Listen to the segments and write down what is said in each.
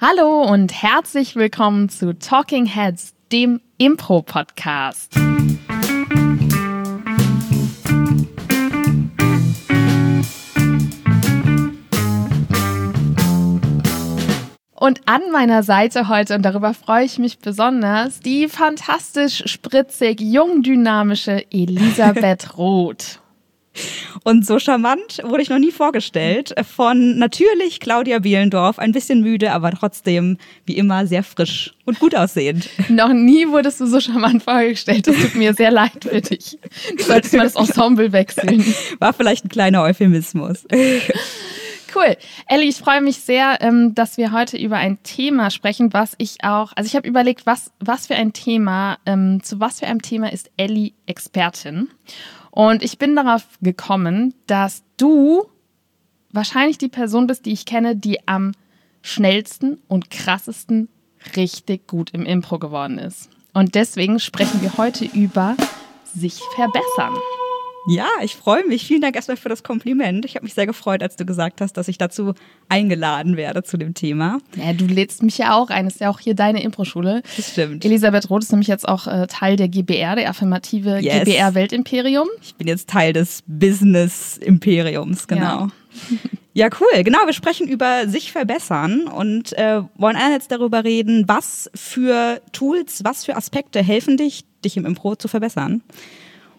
Hallo und herzlich willkommen zu Talking Heads, dem Impro-Podcast. Und an meiner Seite heute, und darüber freue ich mich besonders, die fantastisch spritzig, jung dynamische Elisabeth Roth. Und so charmant wurde ich noch nie vorgestellt. Von natürlich Claudia Bielendorf, ein bisschen müde, aber trotzdem wie immer sehr frisch und gut aussehend. Noch nie wurdest du so charmant vorgestellt. Das tut mir sehr leid für dich. Du solltest mal das Ensemble wechseln. War vielleicht ein kleiner Euphemismus. Cool. Ellie, ich freue mich sehr, ähm, dass wir heute über ein Thema sprechen, was ich auch, also ich habe überlegt, was, was für ein Thema, ähm, zu was für einem Thema ist Ellie Expertin? Und ich bin darauf gekommen, dass du wahrscheinlich die Person bist, die ich kenne, die am schnellsten und krassesten richtig gut im Impro geworden ist. Und deswegen sprechen wir heute über sich verbessern. Ja, ich freue mich. Vielen Dank erstmal für das Kompliment. Ich habe mich sehr gefreut, als du gesagt hast, dass ich dazu eingeladen werde zu dem Thema. Ja, du lädst mich ja auch ein. Das ist ja auch hier deine Impro-Schule. Das stimmt. Elisabeth Roth ist nämlich jetzt auch äh, Teil der GBR, der affirmative Yes. GBR Weltimperium. Ich bin jetzt Teil des Business-Imperiums, genau. Ja. cool. Genau, wir sprechen über sich verbessern und äh, wollen einerseits darüber reden, was für Tools, was für Aspekte helfen dich, dich im Impro zu verbessern.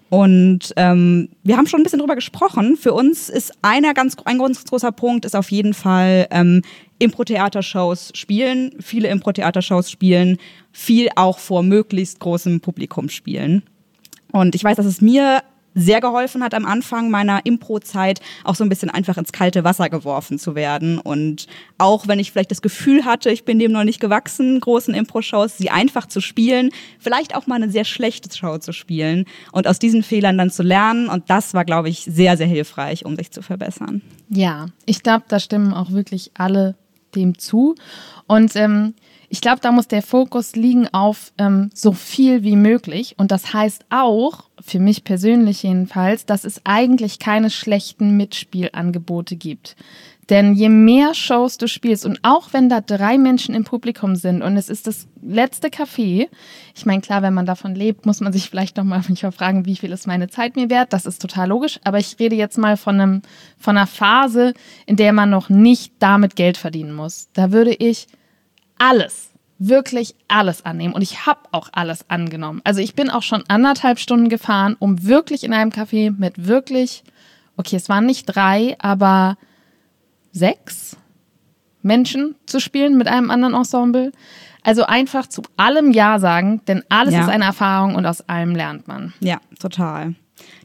Und ähm, wir haben schon ein bisschen drüber gesprochen. Für uns ist einer ganz, ein ganz großer Punkt ist auf jeden Fall ähm, Impro-Theatershows spielen, viele Impro-Theatershows spielen, viel auch vor möglichst großem Publikum spielen. Und ich weiß, dass es mir sehr geholfen hat am Anfang meiner Impro-Zeit auch so ein bisschen einfach ins kalte Wasser geworfen zu werden. Und auch wenn ich vielleicht das Gefühl hatte, ich bin dem noch nicht gewachsen, großen Impro-Shows, sie einfach zu spielen, vielleicht auch mal eine sehr schlechte Show zu spielen und aus diesen Fehlern dann zu lernen. Und das war, glaube ich, sehr, sehr hilfreich, um sich zu verbessern. Ja, ich glaube, da stimmen auch wirklich alle dem zu. Und ähm, ich glaube, da muss der Fokus liegen auf ähm, so viel wie möglich. Und das heißt auch, für mich persönlich jedenfalls, dass es eigentlich keine schlechten Mitspielangebote gibt. Denn je mehr Shows du spielst und auch wenn da drei Menschen im Publikum sind und es ist das letzte Café, ich meine, klar, wenn man davon lebt, muss man sich vielleicht nochmal fragen, wie viel ist meine Zeit mir wert? Das ist total logisch. Aber ich rede jetzt mal von, einem, von einer Phase, in der man noch nicht damit Geld verdienen muss. Da würde ich alles, wirklich alles annehmen. Und ich habe auch alles angenommen. Also ich bin auch schon anderthalb Stunden gefahren, um wirklich in einem Café mit wirklich, okay, es waren nicht drei, aber sechs Menschen zu spielen mit einem anderen Ensemble. Also einfach zu allem Ja sagen, denn alles Ja. ist eine Erfahrung und aus allem lernt man. Ja, total.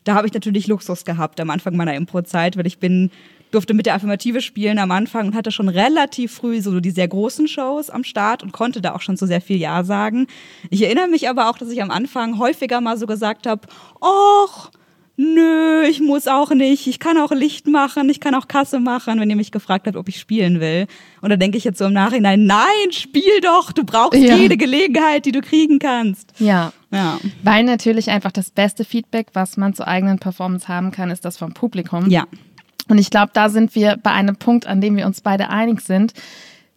Da habe ich natürlich Luxus gehabt am Anfang meiner Impro-Zeit, weil ich bin durfte mit der Affirmative spielen am Anfang und hatte schon relativ früh so die sehr großen Shows am Start und konnte da auch schon so sehr viel Ja sagen. Ich erinnere mich aber auch, dass ich am Anfang häufiger mal so gesagt habe, och, nö, ich muss auch nicht, ich kann auch Licht machen, ich kann auch Kasse machen, wenn ihr mich gefragt habt, ob ich spielen will. Und da denke ich jetzt so im Nachhinein, nein, spiel doch, du brauchst Ja. jede Gelegenheit, die du kriegen kannst. Ja. Ja. Weil natürlich einfach das beste Feedback, was man zur eigenen Performance haben kann, ist das vom Publikum. Ja. Und ich glaube, da sind wir bei einem Punkt, an dem wir uns beide einig sind.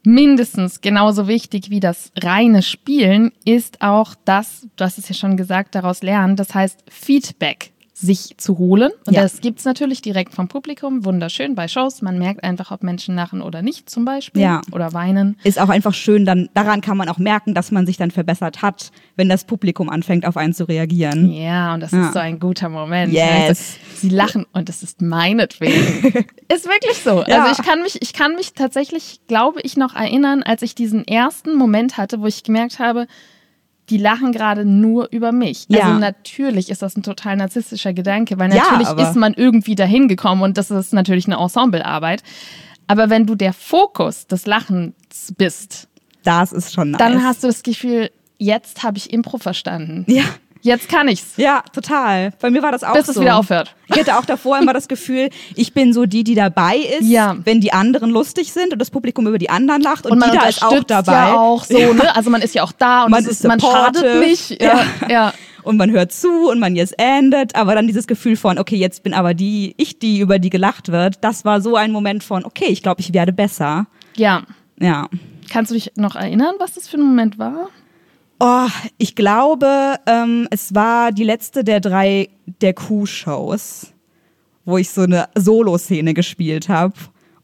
Mindestens genauso wichtig wie das reine Spielen ist auch das, du hast es ja schon gesagt, daraus lernen. Das heißt, Feedback sich zu holen. Und Ja. das gibt's natürlich direkt vom Publikum. Wunderschön bei Shows. Man merkt einfach, ob Menschen lachen oder nicht zum Beispiel. Ja. Oder weinen. ist auch einfach schön, dann daran kann man auch merken, dass man sich dann verbessert hat, wenn das Publikum anfängt, auf einen zu reagieren. Ja, und das Ja. ist so ein guter Moment. Yes. Weißt du, sie lachen und es ist meinetwegen. ist wirklich so. Ja. Also ich kann mich, ich kann mich tatsächlich, glaube ich, noch erinnern, als ich diesen ersten Moment hatte, wo ich gemerkt habe, die lachen gerade nur über mich. Ja. Also natürlich ist das ein total narzisstischer Gedanke, weil Ja, natürlich aber- ist man irgendwie dahin gekommen und das ist natürlich eine Ensemblearbeit. Aber wenn du der Fokus des Lachens bist, Das ist schon nice. dann hast du das Gefühl, jetzt habe ich Impro verstanden. ja, Jetzt kann ich's. ja, total. Bei mir war das auch Bis so. es wieder aufhört. Ich hatte auch davor immer das Gefühl, ich bin so die, die dabei ist, Ja. wenn die anderen lustig sind und das Publikum über die anderen lacht und, Und man die da ist auch dabei. ja auch so, ne? Also man ist ja auch da und Man ist man schadet nicht. Ja, ja. Und man hört zu und man yes endet, aber dann dieses Gefühl von, okay, jetzt bin aber die, ich die, über die gelacht wird, das war so ein Moment von, okay, ich glaube, ich werde besser. ja. Ja. Kannst du dich noch erinnern, was das für ein Moment war? Oh, ich glaube, ähm, es war die letzte der drei der Q-Shows, wo ich so eine Solo-Szene gespielt habe.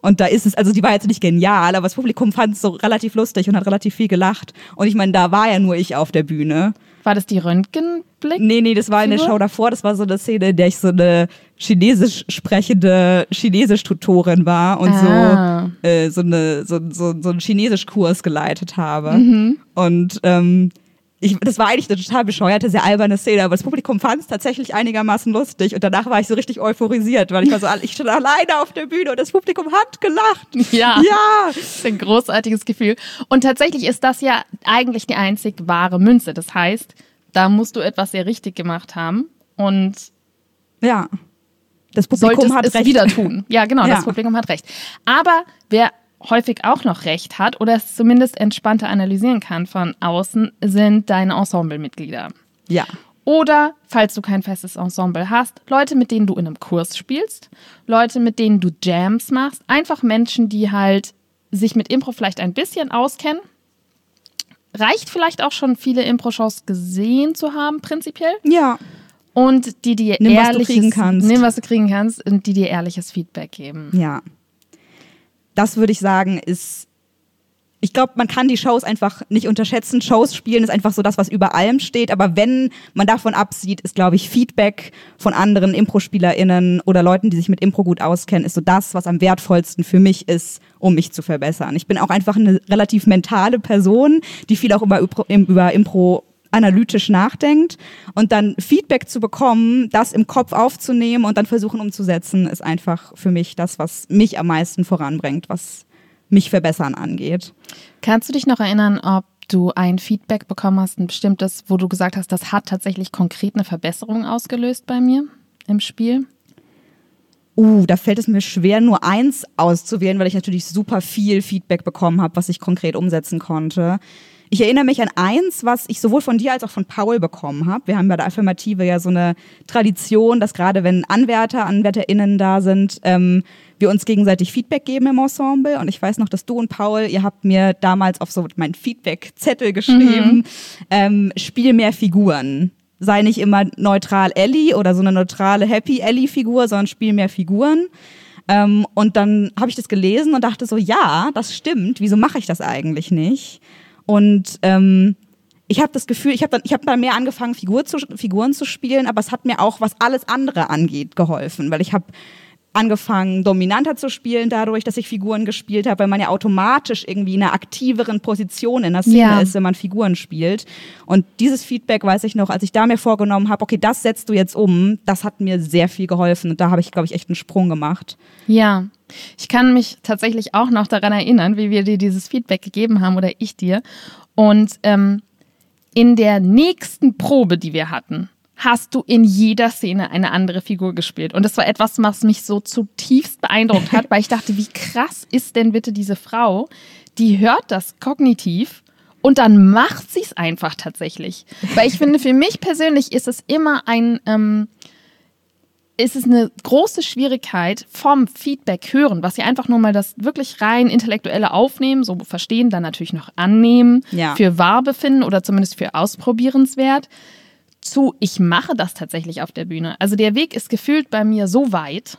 Und da ist es, also die war jetzt nicht genial, aber das Publikum fand es so relativ lustig und hat relativ viel gelacht. Und ich meine, da war ja nur ich auf der Bühne. War das die Röntgenblick? Nee, nee, das war eine Show davor. Das war so eine Szene, in der ich so eine chinesisch sprechende Chinesisch-Tutorin war und ah. so, äh, so, eine, so, so, so einen Chinesisch-Kurs geleitet habe. Mhm. Und ähm, ich, das war eigentlich eine total bescheuerte, sehr alberne Szene, aber das Publikum fand es tatsächlich einigermaßen lustig und danach war ich so richtig euphorisiert, weil ich war so, ich stand alleine auf der Bühne und das Publikum hat gelacht. Ja. Ja. Das ist ein großartiges Gefühl. Und tatsächlich ist das ja eigentlich die einzig wahre Münze. Das heißt, da musst du etwas sehr richtig gemacht haben und ja. Das Publikum hat es recht. wieder tun. Ja, genau, ja. das Publikum hat recht. Aber wer häufig auch noch recht hat oder es zumindest entspannter analysieren kann von außen, sind deine Ensemblemitglieder. Ja. Oder, falls du kein festes Ensemble hast, Leute, mit denen du in einem Kurs spielst, Leute, mit denen du Jams machst, einfach Menschen, die halt sich mit Impro vielleicht ein bisschen auskennen. Reicht vielleicht auch schon viele Impro-Shows gesehen zu haben, prinzipiell. Ja. Und die dir nimm, ehrliches, was du kriegen kannst. Nimm, was du kriegen kannst und die dir ehrliches Feedback geben. Ja das würde ich sagen, ist. Ich glaube, man kann die Shows einfach nicht unterschätzen. Shows spielen ist einfach so das, was über allem steht. Aber wenn man davon absieht, ist, glaube ich, Feedback von anderen Impro-SpielerInnen oder Leuten, die sich mit Impro gut auskennen, ist so das, was am wertvollsten für mich ist, um mich zu verbessern. Ich bin auch einfach eine relativ mentale Person, die viel auch über, über Impro analytisch nachdenkt und dann Feedback zu bekommen, das im Kopf aufzunehmen und dann versuchen umzusetzen, ist einfach für mich das, was mich am meisten voranbringt, was mich verbessern angeht. Kannst du dich noch erinnern, ob du ein Feedback bekommen hast, ein bestimmtes, wo du gesagt hast, das hat tatsächlich konkret eine Verbesserung ausgelöst bei mir im Spiel? Uh, da fällt es mir schwer, nur eins auszuwählen, weil ich natürlich super viel Feedback bekommen habe, was ich konkret umsetzen konnte. Ich erinnere mich an eins, was ich sowohl von dir als auch von Paul bekommen habe. Wir haben bei der Affirmative ja so eine Tradition, dass gerade wenn Anwärter, AnwärterInnen da sind, ähm, wir uns gegenseitig Feedback geben im Ensemble. Und ich weiß noch, dass du und Paul, ihr habt mir damals auf so meinen Feedback-Zettel geschrieben, mhm. ähm, spiel mehr Figuren. Sei nicht immer neutral Ellie oder so eine neutrale Happy Ellie-Figur, sondern spiel mehr Figuren. Ähm, und dann habe ich das gelesen und dachte so, ja, das stimmt. Wieso mache ich das eigentlich nicht? Und ähm, ich habe das Gefühl, ich habe dann, ich habe dann mehr angefangen, Figur zu, Figuren zu spielen, aber es hat mir auch, was alles andere angeht, geholfen, weil ich habe angefangen, dominanter zu spielen, dadurch, dass ich Figuren gespielt habe, weil man ja automatisch irgendwie in einer aktiveren Position in der Szene ja. ist, wenn man Figuren spielt. Und dieses Feedback weiß ich noch, als ich da mir vorgenommen habe, okay, das setzt du jetzt um, das hat mir sehr viel geholfen. Und da habe ich, glaube ich, echt einen Sprung gemacht. Ja. Ich kann mich tatsächlich auch noch daran erinnern, wie wir dir dieses Feedback gegeben haben oder ich dir. Und ähm, in der nächsten Probe, die wir hatten, hast du in jeder Szene eine andere Figur gespielt. Und das war etwas, was mich so zutiefst beeindruckt hat, weil ich dachte, wie krass ist denn bitte diese Frau, die hört das kognitiv und dann macht sie es einfach tatsächlich. Weil ich finde, für mich persönlich ist es immer ein, ähm, ist es eine große Schwierigkeit vom Feedback hören, was sie einfach nur mal das wirklich rein intellektuelle aufnehmen, so verstehen, dann natürlich noch annehmen, ja. für wahr befinden oder zumindest für ausprobierenswert, zu ich mache das tatsächlich auf der Bühne. Also der Weg ist gefühlt bei mir so weit,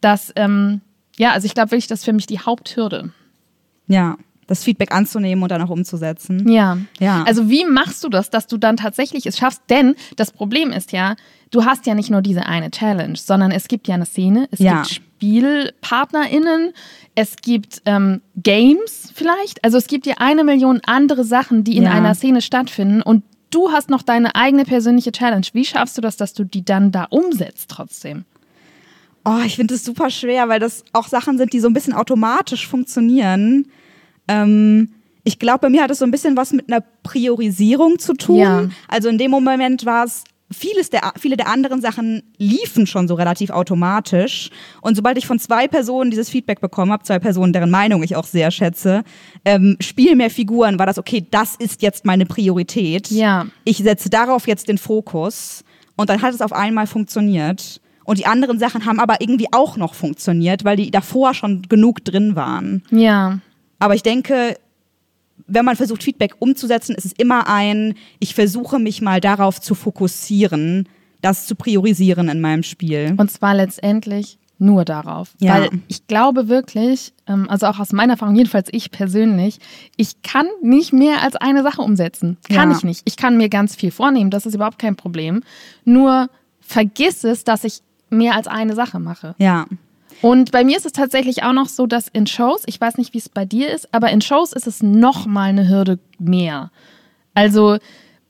dass, ähm, ja, also ich glaube wirklich, das ist für mich die Haupthürde. Ja, das Feedback anzunehmen und dann auch umzusetzen. Ja. ja. Also wie machst du das, dass du dann tatsächlich es schaffst? Denn das Problem ist ja, du hast ja nicht nur diese eine Challenge, sondern es gibt ja eine Szene, es ja. gibt SpielpartnerInnen, es gibt ähm, Games vielleicht. Also es gibt ja eine Million andere Sachen, die in ja. einer Szene stattfinden und du hast noch deine eigene persönliche Challenge. Wie schaffst du das, dass du die dann da umsetzt trotzdem? Oh, ich finde es super schwer, weil das auch Sachen sind, die so ein bisschen automatisch funktionieren. Ähm, ich glaube, bei mir hat es so ein bisschen was mit einer Priorisierung zu tun. Ja. Also in dem Moment war es vieles der, viele der anderen Sachen liefen schon so relativ automatisch. Und sobald ich von zwei Personen dieses Feedback bekommen habe, zwei Personen, deren Meinung ich auch sehr schätze, ähm, spiel mehr Figuren, war das okay, das ist jetzt meine Priorität. Ja. Ich setze darauf jetzt den Fokus. Und dann hat es auf einmal funktioniert. Und die anderen Sachen haben aber irgendwie auch noch funktioniert, weil die davor schon genug drin waren. Ja. Aber ich denke, wenn man versucht, Feedback umzusetzen, ist es immer ein, ich versuche mich mal darauf zu fokussieren, das zu priorisieren in meinem Spiel. Und zwar letztendlich nur darauf. Ja. Weil ich glaube wirklich, ähm, also auch aus meiner Erfahrung, jedenfalls ich persönlich, ich kann nicht mehr als eine Sache umsetzen. Kann ja. ich nicht. Ich kann mir ganz viel vornehmen, das ist überhaupt kein Problem. Nur vergiss es, dass ich mehr als eine Sache mache. Ja. Und bei mir ist es tatsächlich auch noch so, dass in Shows, ich weiß nicht, wie es bei dir ist, aber in Shows ist es noch mal eine Hürde mehr. Also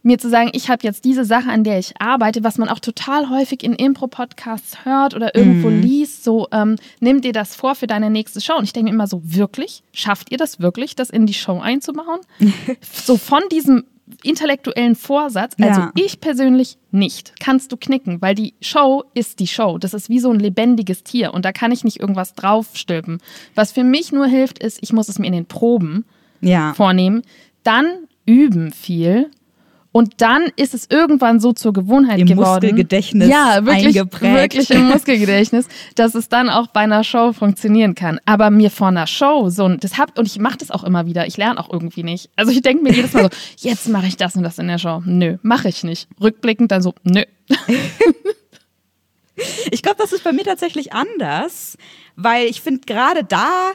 mir zu sagen, ich habe jetzt diese Sache, an der ich arbeite, was man auch total häufig in Impro-Podcasts hört oder irgendwo mhm. liest, so ähm, nimm dir das vor für deine nächste Show. Und ich denke mir immer so, wirklich? Schafft ihr das wirklich, das in die Show einzubauen? so von diesem intellektuellen Vorsatz, also ja. ich persönlich nicht, kannst du knicken, weil die Show ist die Show. Das ist wie so ein lebendiges Tier und da kann ich nicht irgendwas draufstülpen. Was für mich nur hilft, ist, ich muss es mir in den Proben ja. vornehmen, dann üben viel und dann ist es irgendwann so zur Gewohnheit Im geworden. Muskelgedächtnis ja, wirklich, eingeprägt. wirklich im Muskelgedächtnis, dass es dann auch bei einer Show funktionieren kann. Aber mir vor einer Show so ein, das hab, und ich mache das auch immer wieder, ich lerne auch irgendwie nicht. Also ich denke mir jedes Mal so, jetzt mache ich das und das in der Show. Nö, mache ich nicht. Rückblickend dann so, nö. ich glaube, das ist bei mir tatsächlich anders, weil ich finde gerade da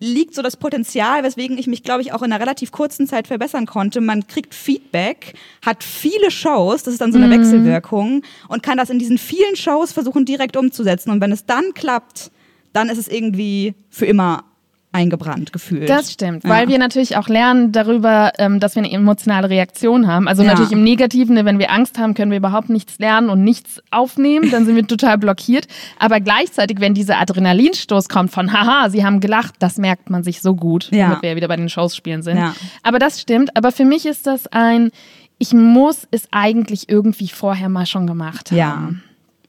liegt so das Potenzial, weswegen ich mich, glaube ich, auch in einer relativ kurzen Zeit verbessern konnte. Man kriegt Feedback, hat viele Shows, das ist dann so eine mhm. Wechselwirkung und kann das in diesen vielen Shows versuchen direkt umzusetzen. Und wenn es dann klappt, dann ist es irgendwie für immer eingebrannt gefühlt. Das stimmt, ja. weil wir natürlich auch lernen darüber, ähm, dass wir eine emotionale Reaktion haben. Also ja. natürlich im Negativen, ne, wenn wir Angst haben, können wir überhaupt nichts lernen und nichts aufnehmen, dann sind wir total blockiert. Aber gleichzeitig, wenn dieser Adrenalinstoß kommt von, haha, sie haben gelacht, das merkt man sich so gut, ja. damit wir wieder bei den Shows spielen sind. Ja. Aber das stimmt. Aber für mich ist das ein, ich muss es eigentlich irgendwie vorher mal schon gemacht haben. Ja.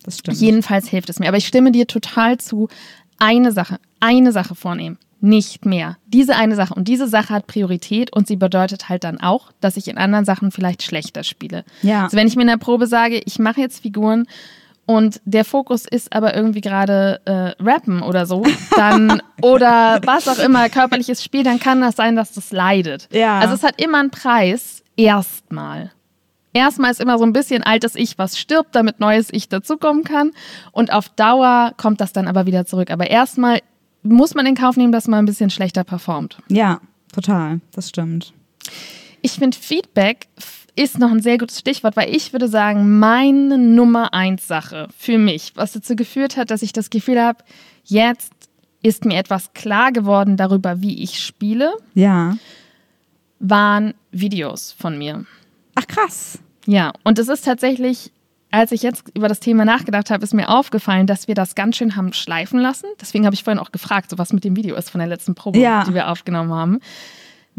Das stimmt. Jedenfalls hilft es mir. Aber ich stimme dir total zu. Eine Sache, eine Sache vornehmen nicht mehr. Diese eine Sache. Und diese Sache hat Priorität und sie bedeutet halt dann auch, dass ich in anderen Sachen vielleicht schlechter spiele. Ja. Also wenn ich mir in der Probe sage, ich mache jetzt Figuren und der Fokus ist aber irgendwie gerade äh, Rappen oder so, dann oder was auch immer, körperliches Spiel, dann kann das sein, dass das leidet. Ja. Also es hat immer einen Preis, erstmal. Erstmal ist immer so ein bisschen altes Ich, was stirbt, damit neues Ich dazukommen kann. Und auf Dauer kommt das dann aber wieder zurück. Aber erstmal muss man in Kauf nehmen, dass man ein bisschen schlechter performt. Ja, total. Das stimmt. Ich finde, Feedback ist noch ein sehr gutes Stichwort, weil ich würde sagen, meine Nummer eins Sache für mich, was dazu geführt hat, dass ich das Gefühl habe, jetzt ist mir etwas klar geworden darüber, wie ich spiele. Ja. Waren Videos von mir. Ach krass. Ja, und es ist tatsächlich als ich jetzt über das Thema nachgedacht habe, ist mir aufgefallen, dass wir das ganz schön haben schleifen lassen. Deswegen habe ich vorhin auch gefragt, so was mit dem Video ist von der letzten Probe, ja. die wir aufgenommen haben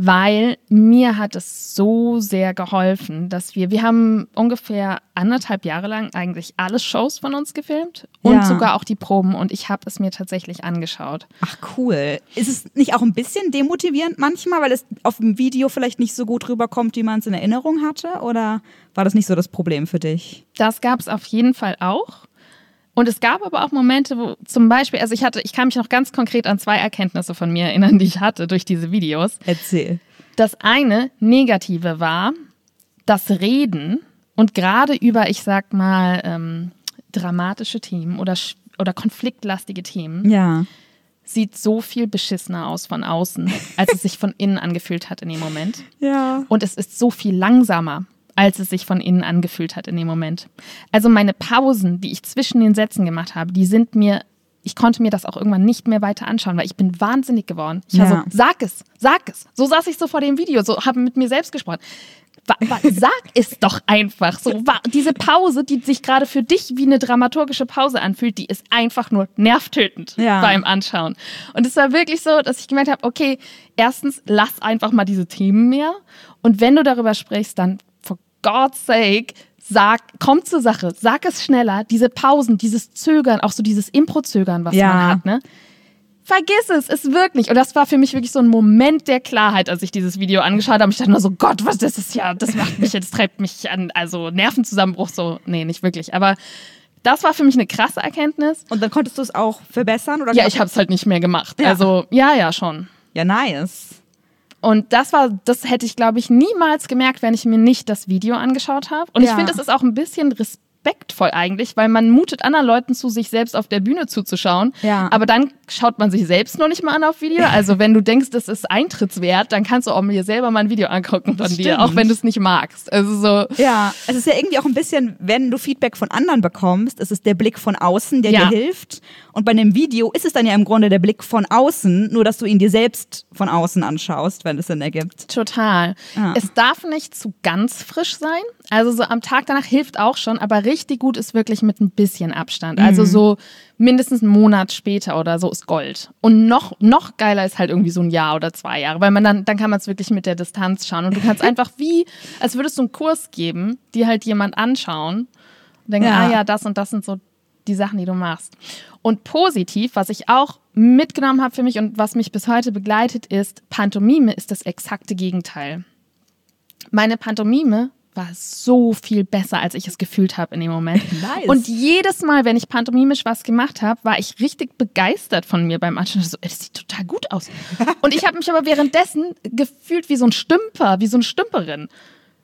weil mir hat es so sehr geholfen, dass wir, wir haben ungefähr anderthalb Jahre lang eigentlich alle Shows von uns gefilmt und ja. sogar auch die Proben und ich habe es mir tatsächlich angeschaut. Ach cool. Ist es nicht auch ein bisschen demotivierend manchmal, weil es auf dem Video vielleicht nicht so gut rüberkommt, wie man es in Erinnerung hatte? Oder war das nicht so das Problem für dich? Das gab es auf jeden Fall auch. Und es gab aber auch Momente, wo zum Beispiel, also ich hatte, ich kann mich noch ganz konkret an zwei Erkenntnisse von mir erinnern, die ich hatte durch diese Videos. Erzähl. Das eine negative war das Reden und gerade über, ich sag mal, ähm, dramatische Themen oder, oder konfliktlastige Themen. Ja. Sieht so viel beschissener aus von außen, als es sich von innen angefühlt hat in dem Moment. Ja. Und es ist so viel langsamer als es sich von innen angefühlt hat in dem Moment. Also meine Pausen, die ich zwischen den Sätzen gemacht habe, die sind mir, ich konnte mir das auch irgendwann nicht mehr weiter anschauen, weil ich bin wahnsinnig geworden. Ich war ja. so, sag es, sag es. So saß ich so vor dem Video, so habe mit mir selbst gesprochen. Sag es doch einfach. So, diese Pause, die sich gerade für dich wie eine dramaturgische Pause anfühlt, die ist einfach nur nervtötend ja. beim Anschauen. Und es war wirklich so, dass ich gemerkt habe, okay, erstens, lass einfach mal diese Themen mehr. Und wenn du darüber sprichst, dann God's sake, sag, komm zur Sache, sag es schneller, diese Pausen, dieses Zögern, auch so dieses Impro-Zögern, was ja. man hat, ne? Vergiss es, ist wirklich. Und das war für mich wirklich so ein Moment der Klarheit, als ich dieses Video angeschaut habe. Ich dachte nur so, Gott, was das ist ja, das macht mich, das treibt mich an, also Nervenzusammenbruch so. Nee, nicht wirklich. Aber das war für mich eine krasse Erkenntnis. Und dann konntest du es auch verbessern? Oder ja, ich habe es halt nicht mehr gemacht. Ja. Also, ja, ja, schon. Ja, nice. Und das war, das hätte ich, glaube ich, niemals gemerkt, wenn ich mir nicht das Video angeschaut habe. Und ja. ich finde, es ist auch ein bisschen Respekt respektvoll eigentlich, weil man mutet anderen Leuten zu, sich selbst auf der Bühne zuzuschauen. Ja. Aber dann schaut man sich selbst noch nicht mal an auf Video. Also wenn du denkst, das ist Eintrittswert, dann kannst du auch mir selber mal ein Video angucken von dir, auch wenn du es nicht magst. Also so. Ja, es ist ja irgendwie auch ein bisschen, wenn du Feedback von anderen bekommst, es ist der Blick von außen, der ja. dir hilft. Und bei einem Video ist es dann ja im Grunde der Blick von außen, nur dass du ihn dir selbst von außen anschaust, wenn es Sinn ergibt. Total. Ja. Es darf nicht zu ganz frisch sein. Also so am Tag danach hilft auch schon, aber richtig gut ist wirklich mit ein bisschen Abstand. Also mhm. so mindestens einen Monat später oder so ist Gold. Und noch, noch geiler ist halt irgendwie so ein Jahr oder zwei Jahre, weil man dann, dann kann man es wirklich mit der Distanz schauen. Und du kannst einfach wie, als würdest du einen Kurs geben, die halt jemand anschauen und denken, ja. ah ja, das und das sind so die Sachen, die du machst. Und positiv, was ich auch mitgenommen habe für mich und was mich bis heute begleitet, ist, Pantomime ist das exakte Gegenteil. Meine Pantomime war so viel besser, als ich es gefühlt habe in dem Moment. Nice. Und jedes Mal, wenn ich pantomimisch was gemacht habe, war ich richtig begeistert von mir beim Anschauen. So, das sieht total gut aus. Und ich habe mich aber währenddessen gefühlt wie so ein Stümper, wie so eine Stümperin.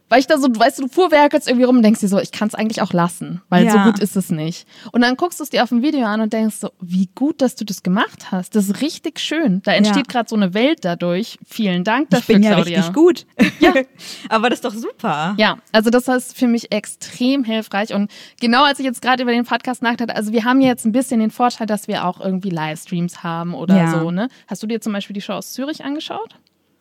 Weil ich da so, weißt du, du fuhrwerkelst irgendwie rum und denkst dir so, ich kann es eigentlich auch lassen, weil ja. so gut ist es nicht. Und dann guckst du es dir auf dem Video an und denkst so, wie gut, dass du das gemacht hast. Das ist richtig schön. Da entsteht ja. gerade so eine Welt dadurch. Vielen Dank dafür, ich bin ja Claudia. richtig gut. Ja. Aber das ist doch super. Ja, also das ist für mich extrem hilfreich. Und genau als ich jetzt gerade über den Podcast nachdachte, also wir haben jetzt ein bisschen den Vorteil, dass wir auch irgendwie Livestreams haben oder ja. so, ne? Hast du dir zum Beispiel die Show aus Zürich angeschaut?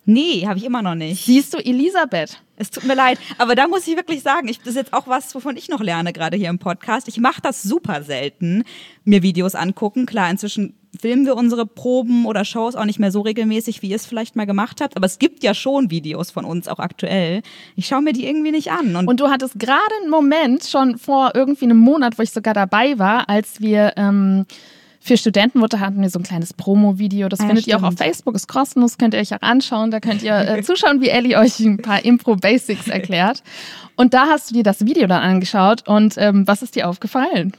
Nee, habe ich immer noch nicht. Siehst du, Elisabeth? Es tut mir leid, aber da muss ich wirklich sagen, ich, das ist jetzt auch was, wovon ich noch lerne, gerade hier im Podcast. Ich mache das super selten, mir Videos angucken. Klar, inzwischen filmen wir unsere Proben oder Shows auch nicht mehr so regelmäßig, wie ihr es vielleicht mal gemacht habt. Aber es gibt ja schon Videos von uns, auch aktuell. Ich schaue mir die irgendwie nicht an. Und, und du hattest gerade einen Moment, schon vor irgendwie einem Monat, wo ich sogar dabei war, als wir... Ähm, für Studentenmutter hatten wir so ein kleines Promo-Video. Das ja, findet stimmt. ihr auch auf Facebook, ist kostenlos, könnt ihr euch auch anschauen. Da könnt ihr äh, zuschauen, wie Ellie euch ein paar Impro-Basics erklärt. Und da hast du dir das Video dann angeschaut und ähm, was ist dir aufgefallen?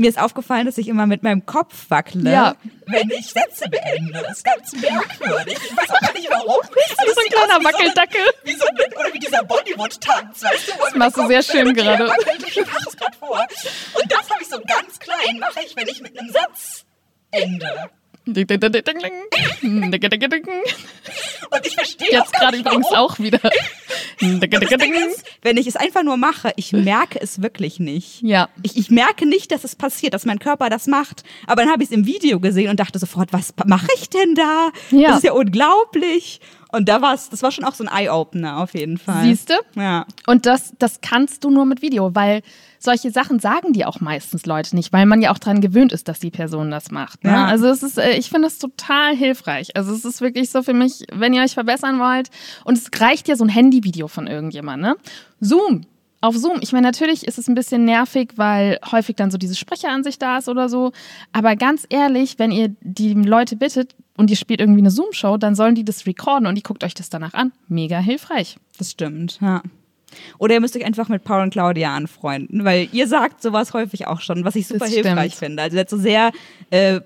Mir ist aufgefallen, dass ich immer mit meinem Kopf wackle, ja. wenn ich Sätze beende. Das ist ganz merkwürdig. Ich weiß auch gar nicht warum. Das ist so ein kleiner Wackeldackel. Wie so, ein, oder wie dieser Bollywood-Tanz, weißt du? Das machst du sehr schön gerade. Ich mache es gerade vor. Und das habe ich so ganz klein, mache ich, wenn ich mit einem Satz ende. Und ich verstehe Jetzt gerade übrigens auch wieder. wenn ich es einfach nur mache, ich merke es wirklich nicht. Ja. Ich, ich merke nicht, dass es passiert, dass mein Körper das macht. Aber dann habe ich es im Video gesehen und dachte sofort, was mache ich denn da? Ja. Das ist ja unglaublich. Und da war es, das war schon auch so ein Eye-Opener auf jeden Fall. Siehst du? Ja. Und das, das kannst du nur mit Video, weil solche Sachen sagen dir auch meistens Leute nicht, weil man ja auch daran gewöhnt ist, dass die Person das macht. Ne? Ja. Also es ist, äh, ich finde es total hilfreich. Also es ist wirklich so für mich, wenn ihr euch verbessern wollt, und es reicht ja so ein Handyvideo von irgendjemandem, ne? Zoom, auf Zoom, ich meine, natürlich ist es ein bisschen nervig, weil häufig dann so diese Sprecheransicht da ist oder so. Aber ganz ehrlich, wenn ihr die Leute bittet und ihr spielt irgendwie eine Zoom-Show, dann sollen die das recorden und die guckt euch das danach an. Mega hilfreich. Das stimmt, ja. Oder ihr müsst euch einfach mit Paul und Claudia anfreunden, weil ihr sagt sowas häufig auch schon, was ich super hilfreich finde. Also ihr seid so sehr äh,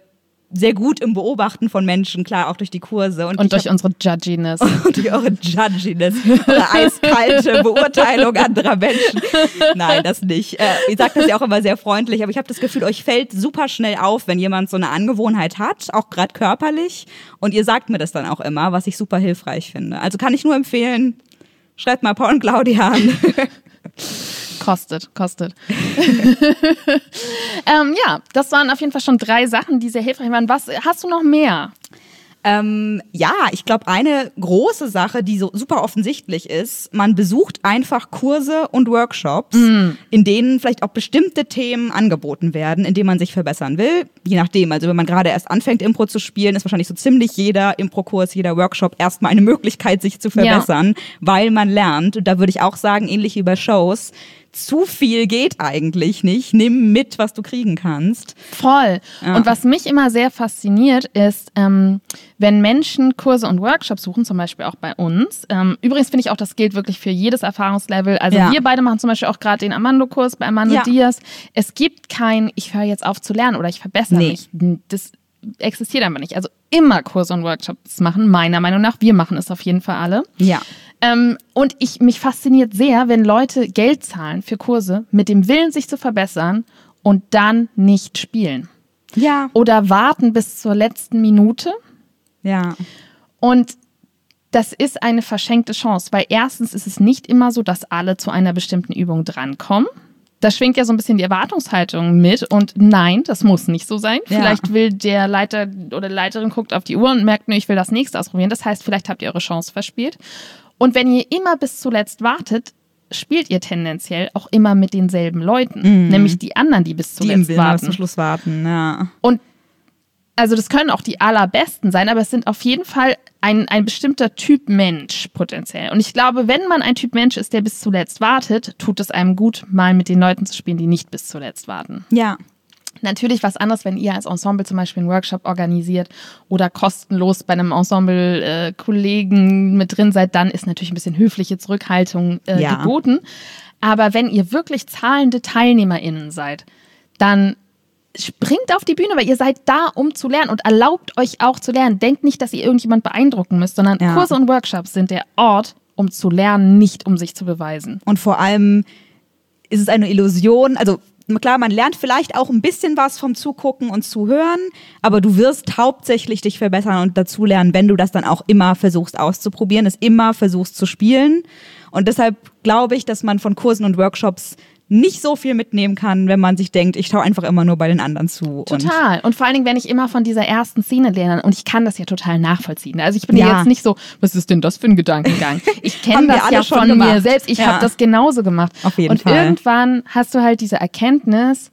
sehr gut im Beobachten von Menschen, klar, auch durch die Kurse. Und, und durch hab, unsere Judginess. Und durch eure Judginess. Eure eiskalte Beurteilung anderer Menschen. Nein, das nicht. Äh, ihr sagt das ja auch immer sehr freundlich, aber ich habe das Gefühl, euch fällt super schnell auf, wenn jemand so eine Angewohnheit hat, auch gerade körperlich. Und ihr sagt mir das dann auch immer, was ich super hilfreich finde. Also kann ich nur empfehlen, schreibt mal Paul und Claudia an. Kostet, kostet. ähm, ja, das waren auf jeden Fall schon drei Sachen, die sehr hilfreich waren. Was hast du noch mehr? Ähm, ja, ich glaube, eine große Sache, die so super offensichtlich ist, man besucht einfach Kurse und Workshops, mm. in denen vielleicht auch bestimmte Themen angeboten werden, in denen man sich verbessern will. Je nachdem, also wenn man gerade erst anfängt, Impro zu spielen, ist wahrscheinlich so ziemlich jeder Impro-Kurs, jeder Workshop erstmal eine Möglichkeit, sich zu verbessern, ja. weil man lernt. Und da würde ich auch sagen, ähnlich wie bei Shows, zu viel geht eigentlich nicht. Nimm mit, was du kriegen kannst. Voll. Ja. Und was mich immer sehr fasziniert, ist, ähm, wenn Menschen Kurse und Workshops suchen, zum Beispiel auch bei uns. Ähm, übrigens finde ich auch, das gilt wirklich für jedes Erfahrungslevel. Also ja. wir beide machen zum Beispiel auch gerade den Amando-Kurs bei Amando ja. Diaz. Es gibt kein, ich höre jetzt auf zu lernen oder ich verbessere nee. mich. Das existiert einfach nicht. Also immer Kurse und Workshops machen, meiner Meinung nach. Wir machen es auf jeden Fall alle. Ja. Ähm, und ich, mich fasziniert sehr, wenn Leute Geld zahlen für Kurse mit dem Willen, sich zu verbessern und dann nicht spielen. Ja. Oder warten bis zur letzten Minute. Ja. Und das ist eine verschenkte Chance, weil erstens ist es nicht immer so, dass alle zu einer bestimmten Übung drankommen. Da schwingt ja so ein bisschen die Erwartungshaltung mit und nein, das muss nicht so sein. Ja. Vielleicht will der Leiter oder die Leiterin guckt auf die Uhr und merkt, nee, ich will das nächste ausprobieren. Das heißt, vielleicht habt ihr eure Chance verspielt. Und wenn ihr immer bis zuletzt wartet, spielt ihr tendenziell auch immer mit denselben Leuten, nämlich die anderen, die bis Die zuletzt bis warten. zum Schluss warten, ja. Und also das können auch die allerbesten sein, aber es sind auf jeden Fall ein, ein bestimmter Typ Mensch potenziell. Und ich glaube, wenn man ein Typ Mensch ist, der bis zuletzt wartet, tut es einem gut, mal mit den Leuten zu spielen, die nicht bis zuletzt warten. Ja. Natürlich was anderes, wenn ihr als Ensemble zum Beispiel einen Workshop organisiert oder kostenlos bei einem Ensemble-Kollegen mit drin seid, dann ist natürlich ein bisschen höfliche Zurückhaltung äh, Ja. geboten. Aber wenn ihr wirklich zahlende TeilnehmerInnen seid, dann springt auf die Bühne, weil ihr seid da, um zu lernen und erlaubt euch auch zu lernen. Denkt nicht, dass ihr irgendjemand beeindrucken müsst, sondern Ja. Kurse und Workshops sind der Ort, um zu lernen, nicht um sich zu beweisen. Und vor allem ist es eine Illusion, also klar, man lernt vielleicht auch ein bisschen was vom Zugucken und Zuhören, aber du wirst hauptsächlich dich verbessern und dazulernen, wenn du das dann auch immer versuchst auszuprobieren, es immer versuchst zu spielen. Und deshalb glaube ich, dass man von Kursen und Workshops nicht so viel mitnehmen kann, wenn man sich denkt, ich schaue einfach immer nur bei den anderen zu. Und Total. Und vor allen Dingen, wenn ich immer von dieser ersten Szene lerne, und ich kann das ja total nachvollziehen. Also ich bin Ja. jetzt nicht so, was ist denn das für ein Gedankengang? Ich kenne das ja schon von gemacht. mir selbst. Ich Ja. habe das genauso gemacht. Auf jeden und Fall. irgendwann hast du halt diese Erkenntnis,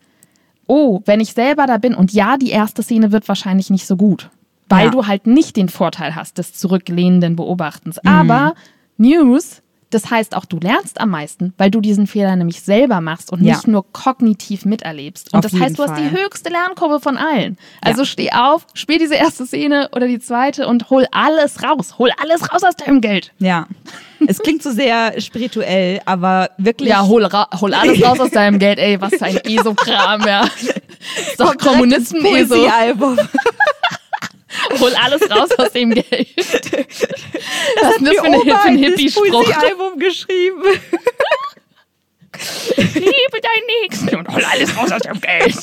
oh, wenn ich selber da bin, und ja, die erste Szene wird wahrscheinlich nicht so gut, weil Ja. du halt nicht den Vorteil hast des zurücklehnenden Beobachtens. Mhm. Aber News, das heißt auch, du lernst am meisten, weil du diesen Fehler nämlich selber machst und Ja. nicht nur kognitiv miterlebst. Und Auf das heißt, du hast die Fall. höchste Lernkurve von allen. Also Ja. steh auf, spiel diese erste Szene oder die zweite und hol alles raus. Hol alles raus aus deinem Geld. Ja. Es klingt so sehr spirituell, aber wirklich. Ja, hol, hol alles raus aus deinem Geld. Ey, was für ein ESO-Kram, ja. Ist doch Kommunisten-ESO. Hol alles raus aus dem Geld. Das Mir für, eine, Oma ein in das Hippie-Spruch? Geschrieben. Liebe deinen Nächsten und hol alles raus aus dem Geld.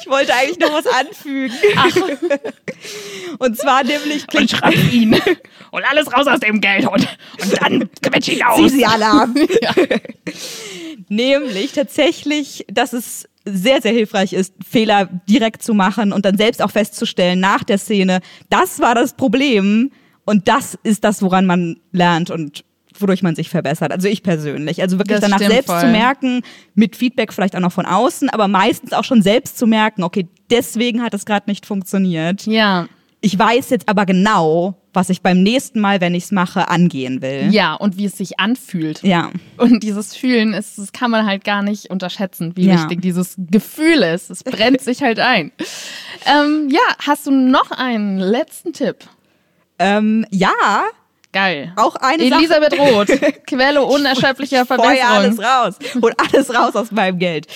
Ich wollte eigentlich noch was anfügen. Ach, Und zwar nämlich und schreib ihn. Hol alles raus aus dem Geld und, und dann quetsch ihn aus. Sisi-Alarm. Ja. Nämlich tatsächlich, dass es sehr, sehr hilfreich ist, Fehler direkt zu machen und dann selbst auch festzustellen nach der Szene, das war das Problem und das ist das, woran man lernt und wodurch man sich verbessert. Also ich persönlich. Also wirklich Das danach selbst voll. zu merken, mit Feedback vielleicht auch noch von außen, aber meistens auch schon selbst zu merken, okay, deswegen hat es gerade nicht funktioniert. ja. Ich weiß jetzt aber genau, was ich beim nächsten Mal, wenn ich es mache, angehen will. Ja, und wie es sich anfühlt. Ja. Und dieses Fühlen, ist, das kann man halt gar nicht unterschätzen, wie Ja. wichtig dieses Gefühl ist. Es brennt sich halt ein. Ähm, ja, hast du noch einen letzten Tipp? Ähm, ja, Geil. auch eine Sache. Elisabeth Roth, Quelle unerschöpflicher Feuer alles Verbesserung. raus. Hol alles raus aus meinem Geld.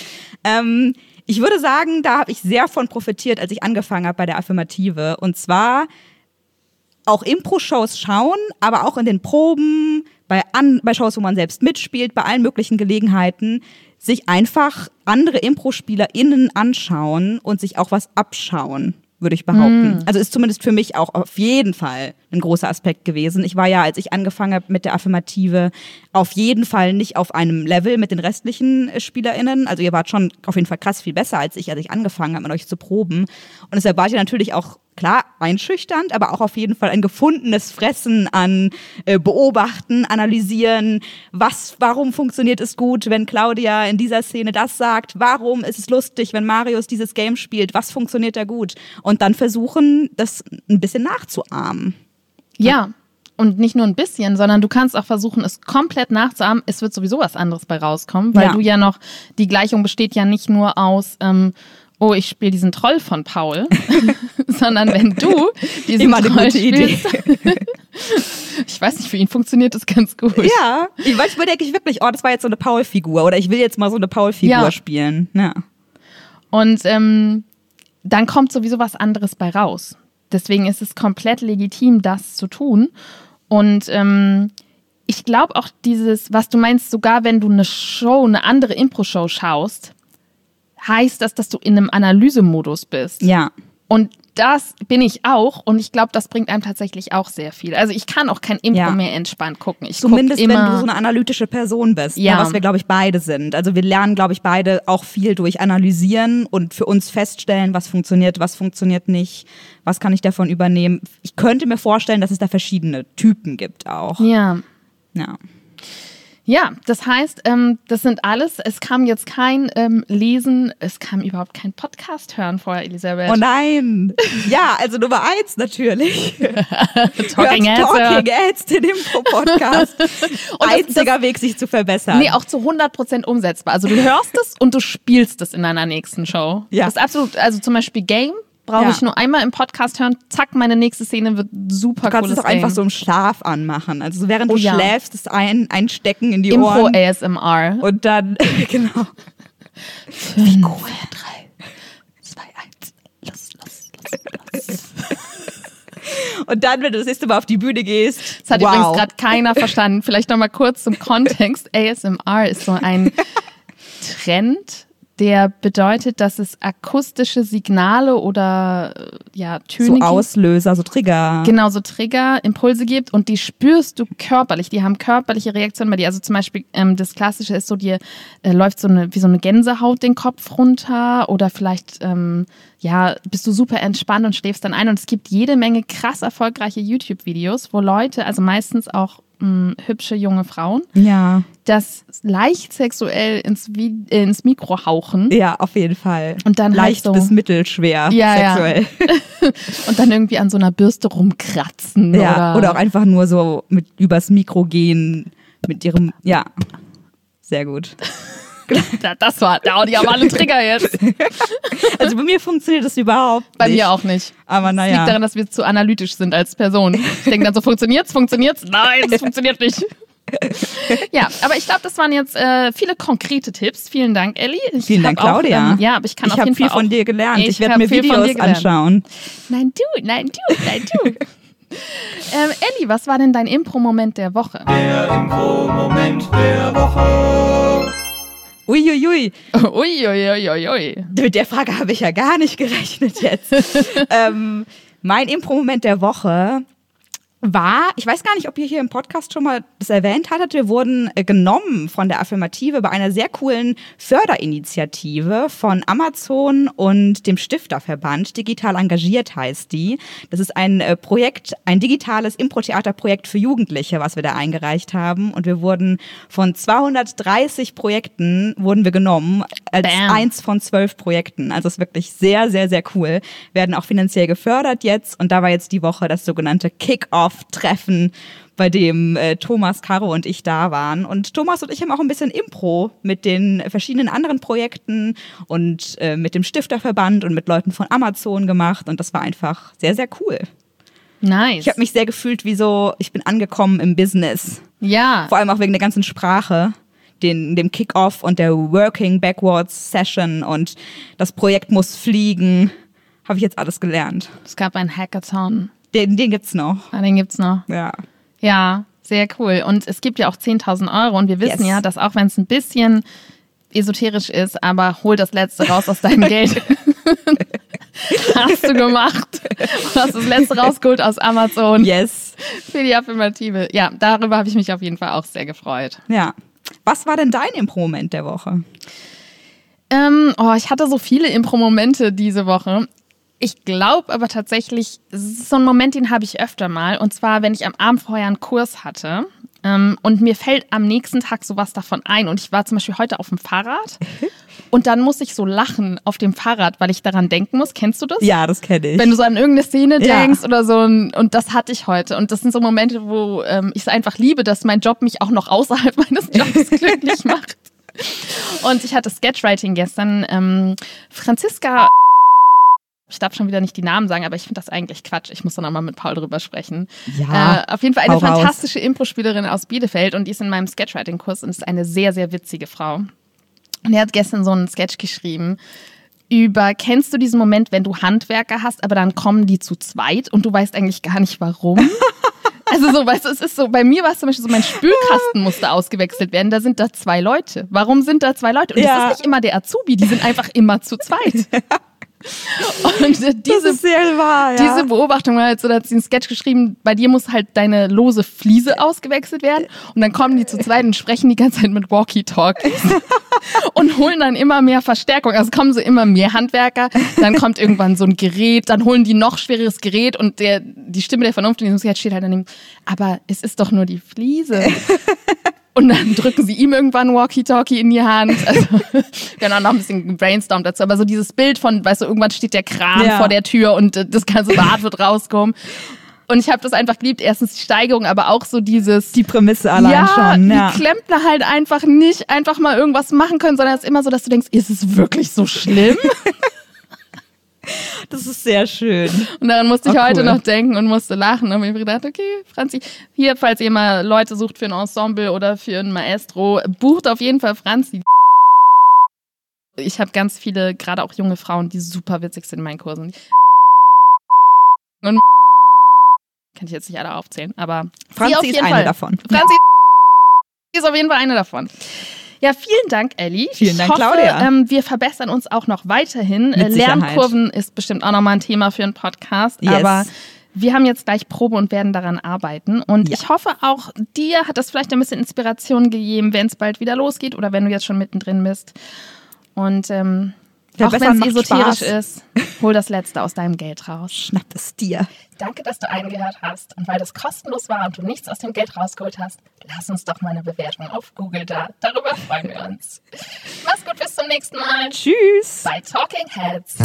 Ähm, ich würde sagen, da habe ich sehr von profitiert, als ich angefangen habe bei der Affirmative. Und zwar auch Impro-Shows schauen, aber auch in den Proben, bei, an, bei Shows, wo man selbst mitspielt, bei allen möglichen Gelegenheiten, sich einfach andere Impro-SpielerInnen anschauen und sich auch was abschauen, würde ich behaupten. Also ist zumindest für mich auch auf jeden Fall ein großer Aspekt gewesen. Ich war ja, als ich angefangen habe mit der Affirmative, auf jeden Fall nicht auf einem Level mit den restlichen äh, SpielerInnen. Also ihr wart schon auf jeden Fall krass viel besser als ich, als ich angefangen habe, mit euch zu proben. Und deshalb wart ihr natürlich auch klar einschüchternd, aber auch auf jeden Fall ein gefundenes Fressen an äh, Beobachten, Analysieren, was, warum funktioniert es gut, wenn Claudia in dieser Szene das sagt, warum ist es lustig, wenn Marius dieses Game spielt, was funktioniert da gut und dann versuchen, das ein bisschen nachzuahmen. Ja. Und nicht nur ein bisschen, sondern du kannst auch versuchen, es komplett nachzuahmen. Es wird sowieso was anderes bei rauskommen, weil Ja. du ja noch, die Gleichung besteht ja nicht nur aus, ähm, oh, ich spiele diesen Troll von Paul, sondern wenn du diesen Immer eine Troll gute Idee. spielst, ich weiß nicht, für ihn funktioniert das ganz gut. Ja, manchmal denke ich wirklich, oh, das war jetzt so eine Paul-Figur oder ich will jetzt mal so eine Paul-Figur Ja. spielen. Ja. Und ähm, dann kommt sowieso was anderes bei raus. Deswegen ist es komplett legitim, das zu tun. Und ähm, ich glaube auch dieses, was du meinst, sogar wenn du eine Show, eine andere Impro-Show schaust, heißt das, dass du in einem Analysemodus bist. Ja. Und das bin ich auch und ich glaube, das bringt einem tatsächlich auch sehr viel. Also ich kann auch kein Impro Ja. mehr entspannt gucken. Ich Zumindest guck wenn du so eine analytische Person bist, Ja. ja. was wir, glaube ich, beide sind. Also wir lernen, glaube ich, beide auch viel durch Analysieren und für uns feststellen, was funktioniert, was funktioniert nicht, was kann ich davon übernehmen. Ich könnte mir vorstellen, dass es da verschiedene Typen gibt auch. Ja. Ja. Ja, das heißt, ähm, das sind alles. Es kam jetzt kein ähm, Lesen, es kam überhaupt kein Podcast hören vorher, Elisabeth. Oh nein! Ja, also Nummer eins natürlich. Talking Heads, Talking Heads, den Impro-Podcast. das- Einziger Weg, sich zu verbessern. Nee, auch zu 100% umsetzbar. Also du hörst es und du spielst es in deiner nächsten Show. Ja. Das ist absolut, also zum Beispiel Game brauche Ja. ich nur einmal im Podcast hören, zack, meine nächste Szene wird super Du kannst es auch einfach so im Schlaf anmachen. Also so während Oh du ja. schläfst, das ein, einstecken in die Impro Ohren. ASMR. Und dann, genau. Fünf. drei, zwei, eins, los, los, los, los. Und dann, wenn du das nächste Mal auf die Bühne gehst, Das hat wow. übrigens gerade keiner verstanden. Vielleicht nochmal kurz zum Kontext. ASMR ist so ein Trend, der bedeutet, dass es akustische Signale oder äh, ja, Töne so gibt. Auslöser, so Trigger. Genau, so Trigger, Impulse gibt und die spürst du körperlich. Die haben körperliche Reaktionen bei dir. Also zum Beispiel, ähm, das Klassische ist so, dir äh, läuft so eine, wie so eine Gänsehaut den Kopf runter oder vielleicht, ähm, ja, bist du super entspannt und schläfst dann ein. Und es gibt jede Menge krass erfolgreiche YouTube-Videos, wo Leute, also meistens auch mh, hübsche junge Frauen, Ja, das leicht sexuell ins, Vi äh, ins Mikro hauchen ja, auf jeden Fall. Und dann halt leicht so- bis mittelschwer Ja, ja. sexuell. und dann irgendwie an so einer Bürste rumkratzen. Ja, oder, oder auch einfach nur so mit übers Mikro gehen mit ihrem, ja, sehr gut. Da- Das war, da die haben alle Trigger jetzt. Also bei mir funktioniert das überhaupt Bei nicht. mir auch nicht. Aber Das liegt naja. daran, dass wir zu analytisch sind als Person. Ich denke dann so, funktioniert's, funktioniert's? Nein, es funktioniert nicht. Ja, aber ich glaube, das waren jetzt äh, viele konkrete Tipps. Vielen Dank, Elli. Ich Vielen Dank, hab auch, Claudia. Ähm, ja, aber ich kann ich auf habe jeden viel Fall von auch, dir gelernt. Ich, Ich werde mir viel von Videos anschauen. Nein, du, nein, du, nein, du. ähm, Elli, was war denn dein Impro-Moment der Woche? Der Impro-Moment der Woche. Uiuiui, Uiuiuiui. mit der Frage habe ich ja gar nicht gerechnet jetzt. ähm, mein Impro-Moment der Woche war, ich weiß gar nicht, ob ihr hier im Podcast schon mal das erwähnt hattet, wir wurden äh, genommen von der Affirmative bei einer sehr coolen Förderinitiative von Amazon und dem Stifterverband. Digital engagiert heißt die. Das ist ein äh, Projekt, ein digitales Impro-Theater-Projekt für Jugendliche, was wir da eingereicht haben. Und wir wurden von 230 Projekten wurden wir genommen als Bam. eins von zwölf Projekten. Also es ist wirklich sehr, sehr, sehr cool. Werden auch finanziell gefördert jetzt. Und da war jetzt die Woche das sogenannte Kick-Off-Treffen, bei dem äh, Thomas, Caro und ich da waren. Und Thomas und ich haben auch ein bisschen Impro mit den verschiedenen anderen Projekten und äh, mit dem Stifterverband und mit Leuten von Amazon gemacht. Und das war einfach sehr, sehr cool. Nice. Ich habe mich sehr gefühlt wie so, ich bin angekommen im Business. ja. Vor allem auch wegen der ganzen Sprache, den, dem Kick-Off und der Working Backwards Session und das Projekt muss fliegen. Habe ich jetzt alles gelernt. Es gab einen Hackathon. Den, den gibt's noch. Ah, den gibt's noch. Ja. Ja, sehr cool. Und es gibt ja auch 10.000 Euro und wir wissen Yes. ja, dass auch wenn es ein bisschen esoterisch ist, aber hol das Letzte raus aus deinem Geld. hast du gemacht. Du hast das Letzte rausgeholt aus Amazon Yes. für die Affirmative. Ja, darüber habe ich mich auf jeden Fall auch sehr gefreut. Ja. Was war denn dein Impro-Moment der Woche? Ähm, oh, ich hatte so viele Impro-Momente diese Woche. Ich glaube aber tatsächlich, so ein Moment, den habe ich öfter mal. Und zwar, wenn ich am Abend vorher einen Kurs hatte. Ähm, und mir fällt am nächsten Tag sowas davon ein. Und ich war zum Beispiel heute auf dem Fahrrad. Und dann muss ich so lachen auf dem Fahrrad, weil ich daran denken muss. Kennst du das? Ja, das kenne ich. Wenn du so an irgendeine Szene Ja. denkst oder so. Und und das hatte ich heute. Und das sind so Momente, wo ähm, ich es einfach liebe, dass mein Job mich auch noch außerhalb meines Jobs glücklich macht. Und ich hatte Sketchwriting gestern. Ähm, Franziska, ich darf schon wieder nicht die Namen sagen, aber ich finde das eigentlich Quatsch. Ich muss dann nochmal mit Paul drüber sprechen. Ja, äh, auf jeden Fall eine fantastische Impro-Spielerin aus Bielefeld und die ist in meinem Sketchwriting-Kurs und ist eine sehr, sehr witzige Frau. Und er hat gestern so einen Sketch geschrieben. über, kennst du diesen Moment, wenn du Handwerker hast, aber dann kommen die zu zweit und du weißt eigentlich gar nicht warum? Also so, weißt du, es ist so, bei mir war es zum Beispiel so, mein Spülkasten musste ausgewechselt werden, da sind da zwei Leute. Warum sind da zwei Leute? Und Ja. das ist nicht immer der Azubi, die sind einfach immer zu zweit. Und diese, wahr, ja. diese Beobachtung war halt so, da hat sie einen Sketch geschrieben, bei dir muss halt deine lose Fliese ausgewechselt werden und dann kommen die zu zweit und sprechen die ganze Zeit mit Walkie-Talkies und holen dann immer mehr Verstärkung. Also kommen so immer mehr Handwerker, dann kommt irgendwann so ein Gerät, dann holen die noch schwereres Gerät und der, die Stimme der Vernunft in diesem Sketch steht halt daneben, aber es ist doch nur die Fliese. Und dann drücken sie ihm irgendwann Walkie-Talkie in die Hand. Also, auch noch ein bisschen gebrainstormt dazu. Aber so dieses Bild von, weißt du, irgendwann steht der Kran Ja. vor der Tür und äh, das ganze Bad wird rauskommen. Und ich habe das einfach geliebt. Erstens die Steigerung, aber auch so dieses. Die Prämisse allein ja, schon. Ja. die Klempner halt einfach nicht einfach mal irgendwas machen können, sondern es ist immer so, dass du denkst, ist es wirklich so schlimm? Das ist sehr schön. Und daran musste ich Oh, heute cool. noch denken und musste lachen. Und mir gedacht, okay, Franzi, hier, falls ihr mal Leute sucht für ein Ensemble oder für ein Maestro, bucht auf jeden Fall Franzi. Ich habe ganz viele, gerade auch junge Frauen, die super witzig sind in meinen Kursen. Und kann ich jetzt nicht alle aufzählen, aber auf Franzi ist eine Fall. davon. Franzi ist auf jeden Fall eine davon. Ja, vielen Dank, Ellie. Vielen ich Dank, hoffe, Claudia. Ähm, wir verbessern uns auch noch weiterhin. Mit Äh, Sicherheit. Lernkurven ist bestimmt auch nochmal ein Thema für einen Podcast. Yes. Aber wir haben jetzt gleich Probe und werden daran arbeiten. Und Ja. ich hoffe, auch dir hat das vielleicht ein bisschen Inspiration gegeben, wenn es bald wieder losgeht oder wenn du jetzt schon mittendrin bist. Und ähm, auch wenn es esoterisch Spaß. ist, hol das Letzte aus deinem Geld raus. Schnapp es dir. Danke, dass du eingehört hast. Und weil das kostenlos war und du nichts aus dem Geld rausgeholt hast, lass uns doch mal eine Bewertung auf Google da. Darüber freuen wir uns. Mach's gut, bis zum nächsten Mal. Tschüss. Bei Talking Heads.